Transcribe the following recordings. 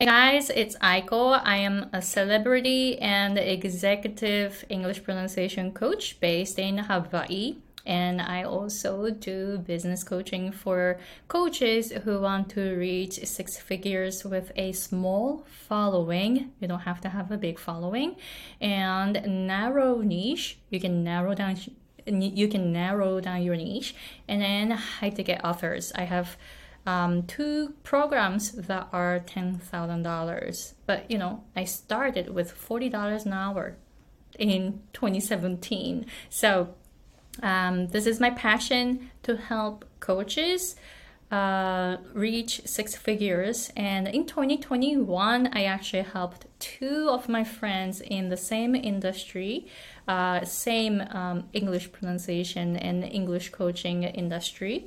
Hey guys, it's Aiko. I am a celebrity and executive English pronunciation coach based in Hawaii. And I also do business coaching for coaches who want to reach six figures with a small following. You don't have to have a big following and narrow niche. You can narrow down you can narrow down your niche and then high ticket offers. I have um, two programs that are $10,000. But, you know, I started with $40 an hour in 2017. So, um, this is my passion to help coaches uh, reach six figures. And in 2021, I actually helped two of my friends in the same industry, uh, same um, English pronunciation and English coaching industry.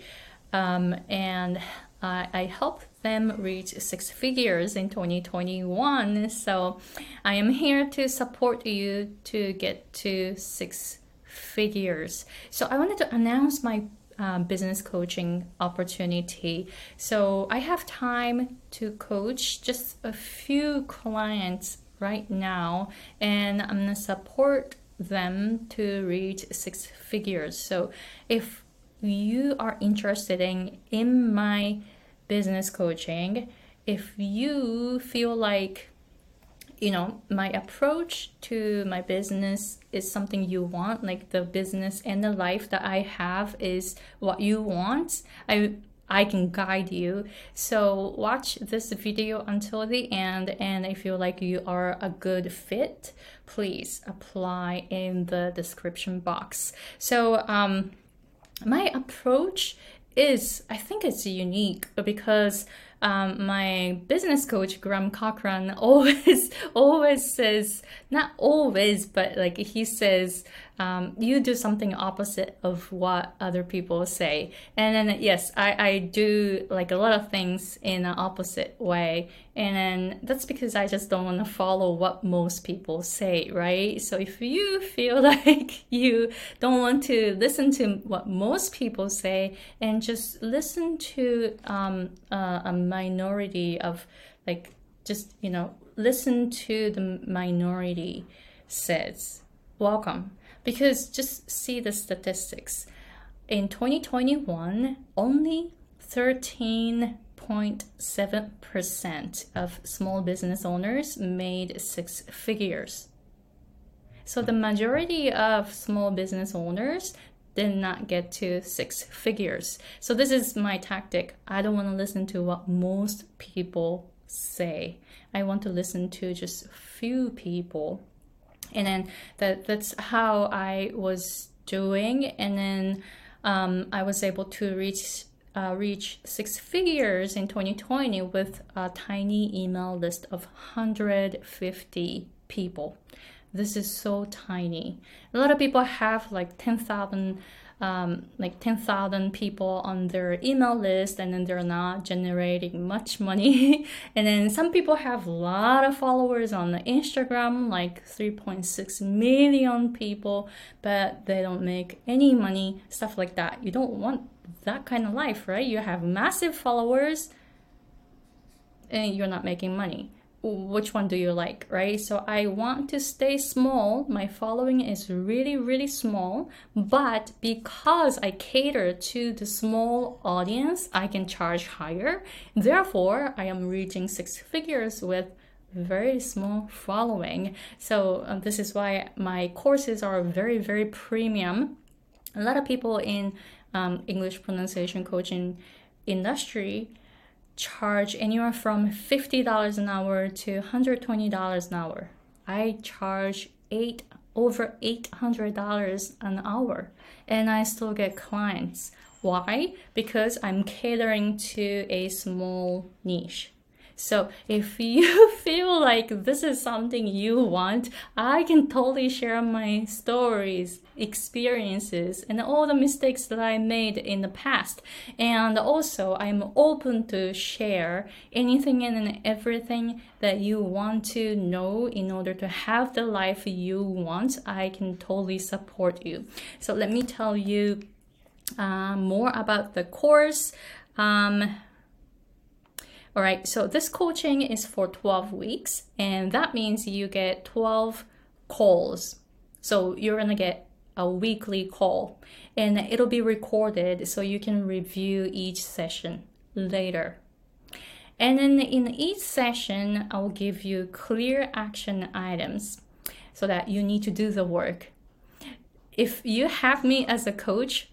Um, and uh, I helped them reach six figures in 2021. So I am here to support you to get to six figures. So I wanted to announce my uh, business coaching opportunity. So I have time to coach just a few clients right now, and I'm gonna support them to reach six figures. So if you are interested in, in my business coaching, if you feel like you know my approach to my business is something you want like the business and the life that i have is what you want i i can guide you. So watch this video until the end and if you like you are a good fit please apply in the description box. So um my approach is I think it's unique because um, my business coach Graham Cochrane always always says not always but like he says um, you do something opposite of what other people say. And then yes I, I do like a lot of things in an opposite way. And then that's because I just don't want to follow what most people say right? So if you feel like you don't want to listen to what most people say and just listen to um, uh, a minority of like just you know listen to the minority says welcome because just see the statistics in 2021 only 13.7% of small business owners made six figures so the majority of small business owners did not get to six figures. So this is my tactic. I don't want to listen to what most people say. I want to listen to just few people. And then that that's how I was doing and then um, I was able to reach uh, reach six figures in 2020 with a tiny email list of 150 people this is so tiny. A lot of people have like 10,000 um, like 10,000 people on their email list and then they're not generating much money. and then some people have a lot of followers on the Instagram, like 3.6 million people, but they don't make any money, stuff like that. You don't want that kind of life, right? You have massive followers and you're not making money which one do you like, right? So I want to stay small. My following is really, really small, but because I cater to the small audience, I can charge higher. Therefore, I am reaching six figures with very small following. So um, this is why my courses are very, very premium. A lot of people in um, English pronunciation coaching industry charge anywhere from $50 an hour to $120 an hour. I charge eight over $800 an hour and I still get clients. Why? Because I'm catering to a small niche. So if you feel like this is something you want, I can totally share my stories, experiences, and all the mistakes that I made in the past. And also, I'm open to share anything and everything that you want to know in order to have the life you want. I can totally support you. So let me tell you uh, more about the course. Um, All right, so this coaching is for 12 weeks, and that means you get 12 calls. So you're gonna get a weekly call, and it'll be recorded so you can review each session later. And then in each session, I'll give you clear action items so that you need to do the work. If you have me as a coach,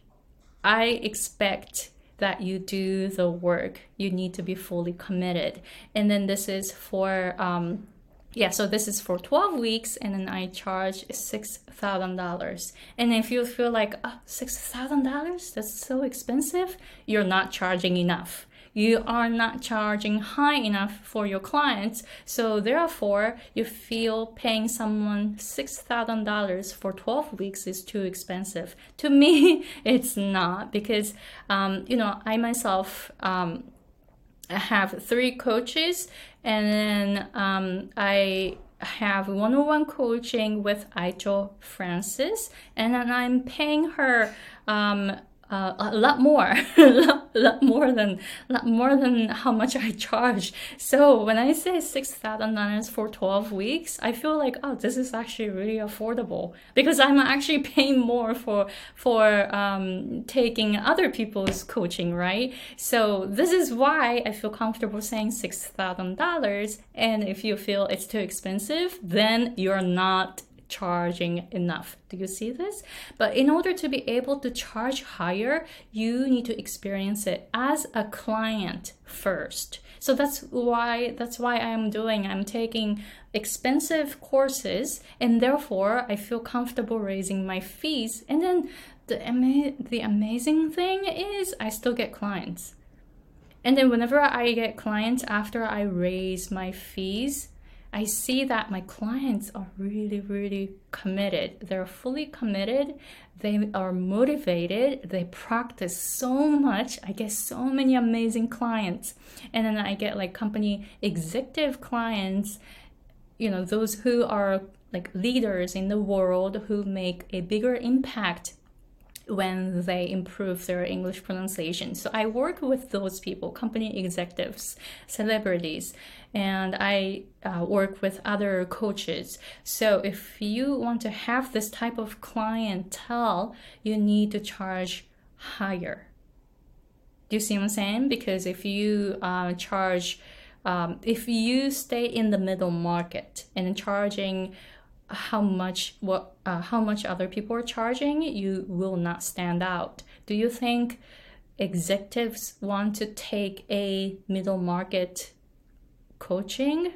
I expect that you do the work. You need to be fully committed. And then this is for, um, yeah, so this is for 12 weeks, and then I charge $6,000. And if you feel like, oh, $6,000? That's so expensive, you're not charging enough you are not charging high enough for your clients. So therefore, you feel paying someone $6,000 for 12 weeks is too expensive. To me, it's not because, um, you know, I myself, um, have three coaches and then um, I have one-on-one coaching with Aicho Francis and then I'm paying her um, uh, a lot more, a lot, lot more than lot more than how much I charge. So when I say six thousand dollars for twelve weeks, I feel like oh, this is actually really affordable because I'm actually paying more for for um, taking other people's coaching, right? So this is why I feel comfortable saying six thousand dollars. And if you feel it's too expensive, then you're not charging enough. Do you see this? But in order to be able to charge higher, you need to experience it as a client first. So that's why that's why I'm doing I'm taking expensive courses and therefore I feel comfortable raising my fees and then the ama- the amazing thing is I still get clients. And then whenever I get clients after I raise my fees, I see that my clients are really, really committed. They're fully committed. They are motivated. They practice so much. I get so many amazing clients. And then I get like company executive clients, you know, those who are like leaders in the world who make a bigger impact when they improve their English pronunciation. So I work with those people, company executives, celebrities, and I uh, work with other coaches. So if you want to have this type of clientele, you need to charge higher. Do you see what I'm saying? Because if you uh, charge, um, if you stay in the middle market and charging how much what uh, how much other people are charging, you will not stand out. Do you think executives want to take a middle market coaching?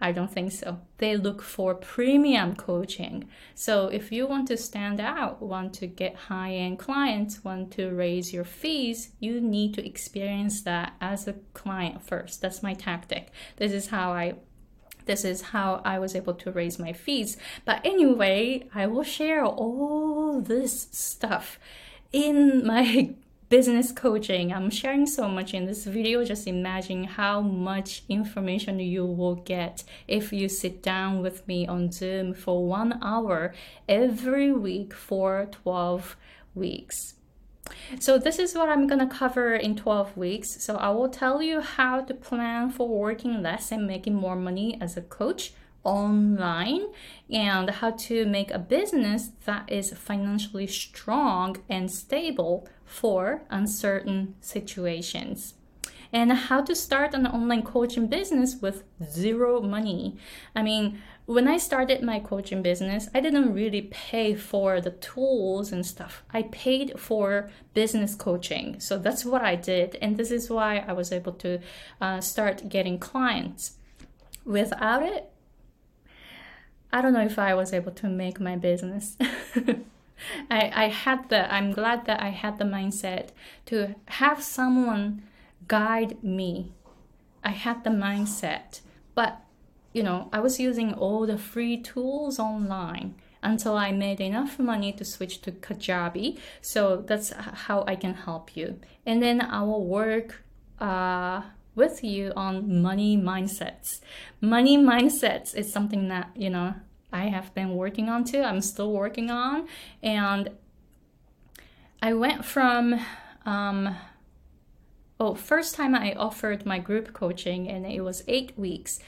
I don't think so. They look for premium coaching. So if you want to stand out, want to get high end clients, want to raise your fees, you need to experience that as a client first. That's my tactic. This is how I this is how I was able to raise my fees. But anyway, I will share all this stuff in my business coaching. I'm sharing so much in this video. Just imagine how much information you will get if you sit down with me on Zoom for one hour every week for 12 weeks. So this is what I'm going to cover in 12 weeks. So I will tell you how to plan for working less and making more money as a coach online and how to make a business that is financially strong and stable for uncertain situations and how to start an online coaching business with zero money. I mean, when I started my coaching business, I didn't really pay for the tools and stuff. I paid for business coaching. So that's what I did. And this is why I was able to uh, start getting clients. Without it, I don't know if I was able to make my business. I, I had the, I'm glad that I had the mindset to have someone guide me. I had the mindset. But you know, I was using all the free tools online until I made enough money to switch to Kajabi. So that's how I can help you. And then I will work uh, with you on money mindsets. Money mindsets is something that, you know, I have been working on too. I'm still working on. And I went from um, oh, first time I offered my group coaching and it was eight weeks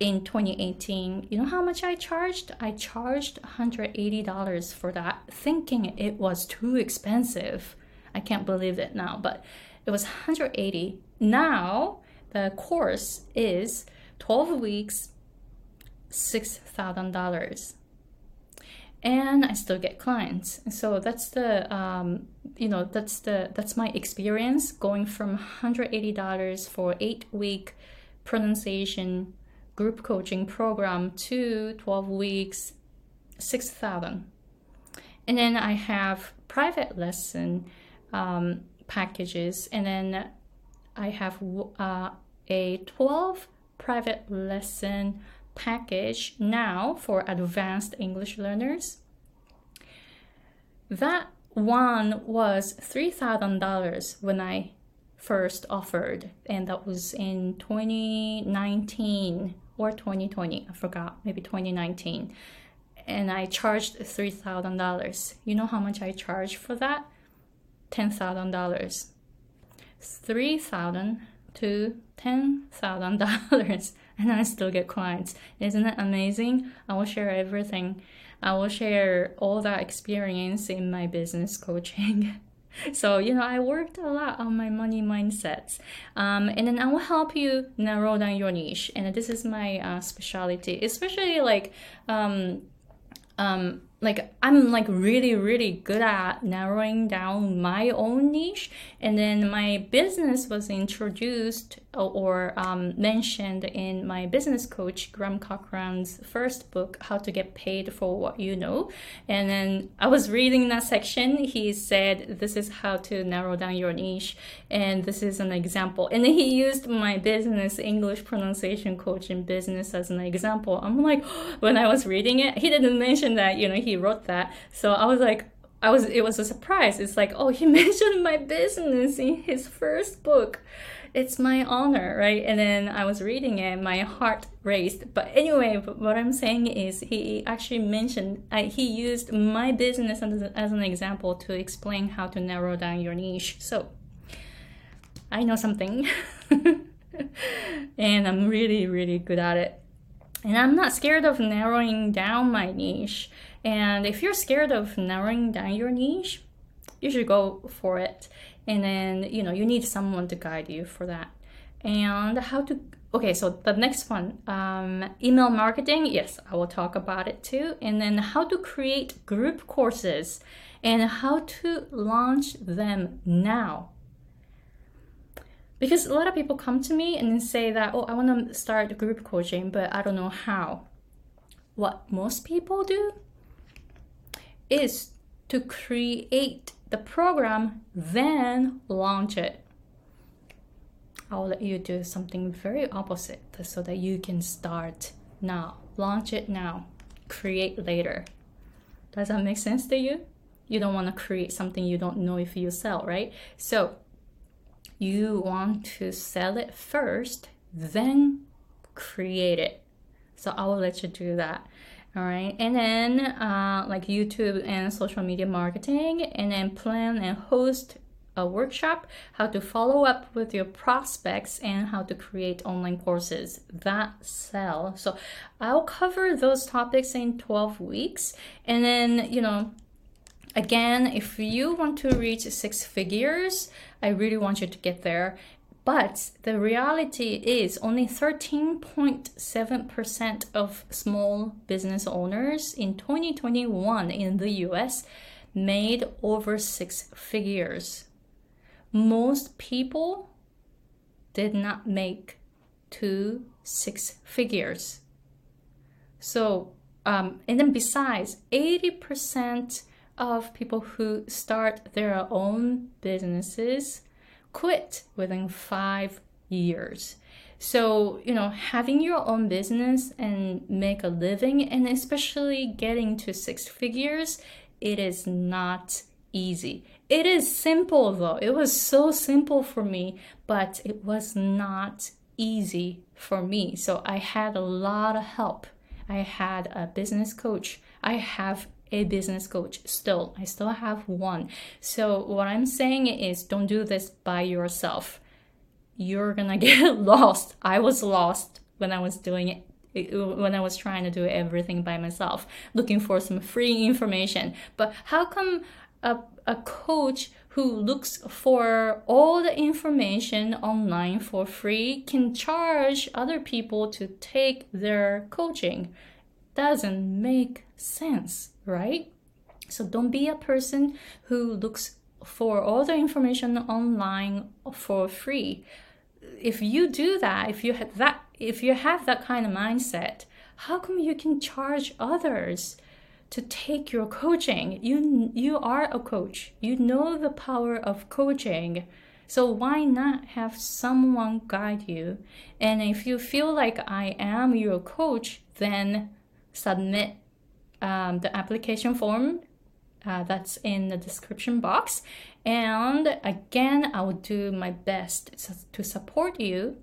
in 2018. You know how much I charged? I charged $180 for that, thinking it was too expensive. I can't believe it now, but it was 180. Now the course is 12 weeks, $6,000 and I still get clients. So that's the um, you know that's the that's my experience going from $180 for eight week pronunciation group coaching program to 12 weeks 6000 and then I have private lesson um, packages and then I have uh, a 12 private lesson package now for advanced English learners. That one was $3,000 when I first offered, and that was in 2019 or 2020. I forgot, maybe 2019. And I charged $3,000. You know how much I charged for that? $10,000. 3000 to $10,000 and I still get clients. Isn't it amazing? I will share everything. I will share all that experience in my business coaching. so, you know, I worked a lot on my money mindsets. Um, and then I will help you narrow down your niche. And this is my uh, specialty, especially like um, um, like I'm like really really good at narrowing down my own niche. And then my business was introduced or um, mentioned in my business coach Graham Cochrane's first book How to Get Paid for What You Know. And then I was reading that section. He said this is how to narrow down your niche. And this is an example. And then he used my business English pronunciation coaching business as an example. I'm like when I was reading it he didn't mention that you know he he wrote that. So I was like, I was it was a surprise. It's like, oh, he mentioned my business in his first book. It's my honor, right? And then I was reading it, my heart raced. But anyway, what I'm saying is he actually mentioned he used my business as, as an example to explain how to narrow down your niche. So I know something, and I'm really really good at it. And I'm not scared of narrowing down my niche and if you're scared of narrowing down your niche, you should go for it. And then, you know, you need someone to guide you for that. And how to, okay, so the next one, um, email marketing. Yes, I will talk about it too. And then how to create group courses and how to launch them now. Because a lot of people come to me and say that, oh, I want to start group coaching, but I don't know how. What most people do is to create the program, then launch it. I'll let you do something very opposite so that you can start now. Launch it now, create later. Does that make sense to you? You don't want to create something you don't know if you sell, right? So you want to sell it first, then create it. So I will let you do that all right and then uh, like youtube and social media marketing and then plan and host a workshop how to follow up with your prospects and how to create online courses that sell. So i'll cover those topics in 12 weeks and then you know again if you want to reach six figures i really want you to get there but the reality is only 13.7% of small business owners in 2021 in the US made over six figures. Most people did not make to six figures. So, um, and then besides, 80% of people who start their own businesses quit within five years. So, you know, having your own business and make a living, and especially getting to six figures, it is not easy. It is simple though. It was so simple for me, but it was not easy for me. So I had a lot of help. I had a business coach. I have a business coach still i still have one so what i'm saying is don't do this by yourself you're gonna get lost. I was lost when I was doing it when I was trying to do everything by myself, looking for some free information. But how come a, a coach who looks for all the information online for free can charge other people to take their coaching? Doesn't make sense, right? So don't be a person who looks for all the information online for free. If you do that, if you have that if you have that kind of mindset, how come you can charge others to take your coaching? You you are a coach. You know the power of coaching. So why not have someone guide you? And if you feel like I am your coach, then submit um, the application form uh, that's in the description box. And again, I will do my best to support you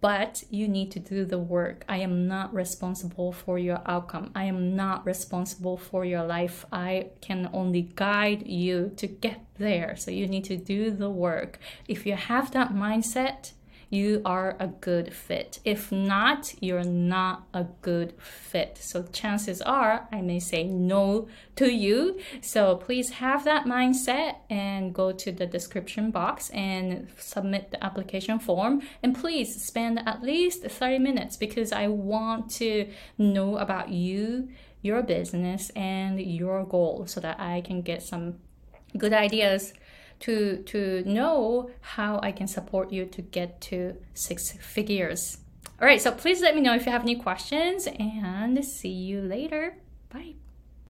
but you need to do the work. I am not responsible for your outcome. I am not responsible for your life. I can only guide you to get there. So you need to do the work. If you have that mindset, you are a good fit. If not, you're not a good fit. So chances are I may say no to you. So please have that mindset and go to the description box and submit the application form. And please spend at least 30 minutes because I want to know about you, your business, and your goal so that I can get some good ideas to to know how I can support you to get to six figures. All right, so please let me know if you have any questions and see you later. Bye.